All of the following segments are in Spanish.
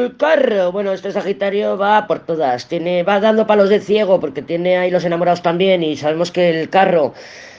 el carro. Bueno, este Sagitario va por todas. Tiene, va dando palos de ciego porque tiene ahí los enamorados también y sabemos que el carro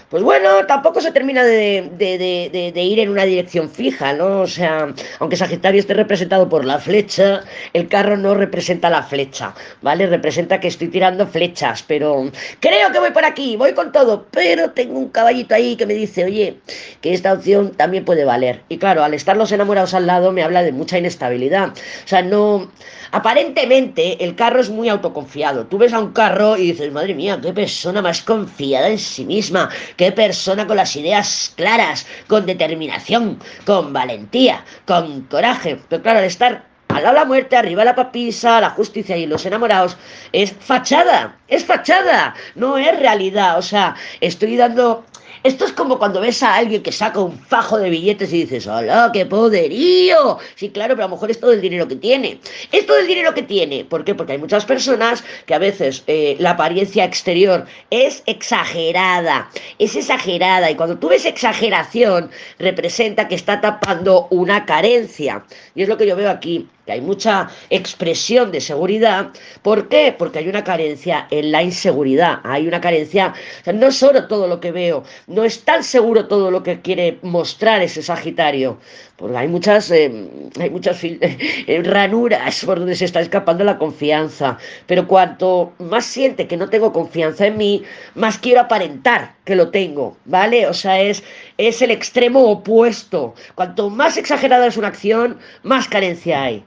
pues bueno, tampoco se termina de, de, ir en una dirección fija, ¿no? O sea, aunque Sagitario esté representado por la flecha, el carro no representa la flecha, ¿vale? Representa que estoy tirando flechas, pero creo que voy por aquí, voy con todo, pero tengo un caballito ahí que me dice, oye, que esta opción también puede valer. Y claro, al estar los enamorados al lado me habla de mucha inestabilidad. O sea, no... Aparentemente el carro es muy autoconfiado. Tú ves a un carro y dices, madre mía, qué persona más confiada en sí misma Qué persona con las ideas claras, con determinación, con valentía, con coraje. Pero claro, al estar al lado la muerte, arriba la papisa, la justicia y los enamorados, es fachada, es fachada, no es realidad. O sea, estoy dando esto es como cuando ves a alguien que saca un fajo de billetes y dices, ¡hola, qué poderío! Sí, claro, pero a lo mejor es todo el dinero que tiene. Es todo el dinero que tiene. ¿Por qué? Porque hay muchas personas que a veces eh, la apariencia exterior es exagerada. Es exagerada. Y cuando tú ves exageración, representa que está tapando una carencia. Y es lo que yo veo aquí que hay mucha expresión de seguridad. ¿Por qué? Porque hay una carencia en la inseguridad, hay una carencia, o sea, no solo todo lo que veo, no es tan seguro todo lo que quiere mostrar ese Sagitario, porque hay muchas, eh, hay muchas eh, ranuras por donde se está escapando la confianza, pero cuanto más siente que no tengo confianza en mí, más quiero aparentar que lo tengo, ¿vale? O sea, es, es el extremo opuesto. Cuanto más exagerada es una acción, más carencia hay.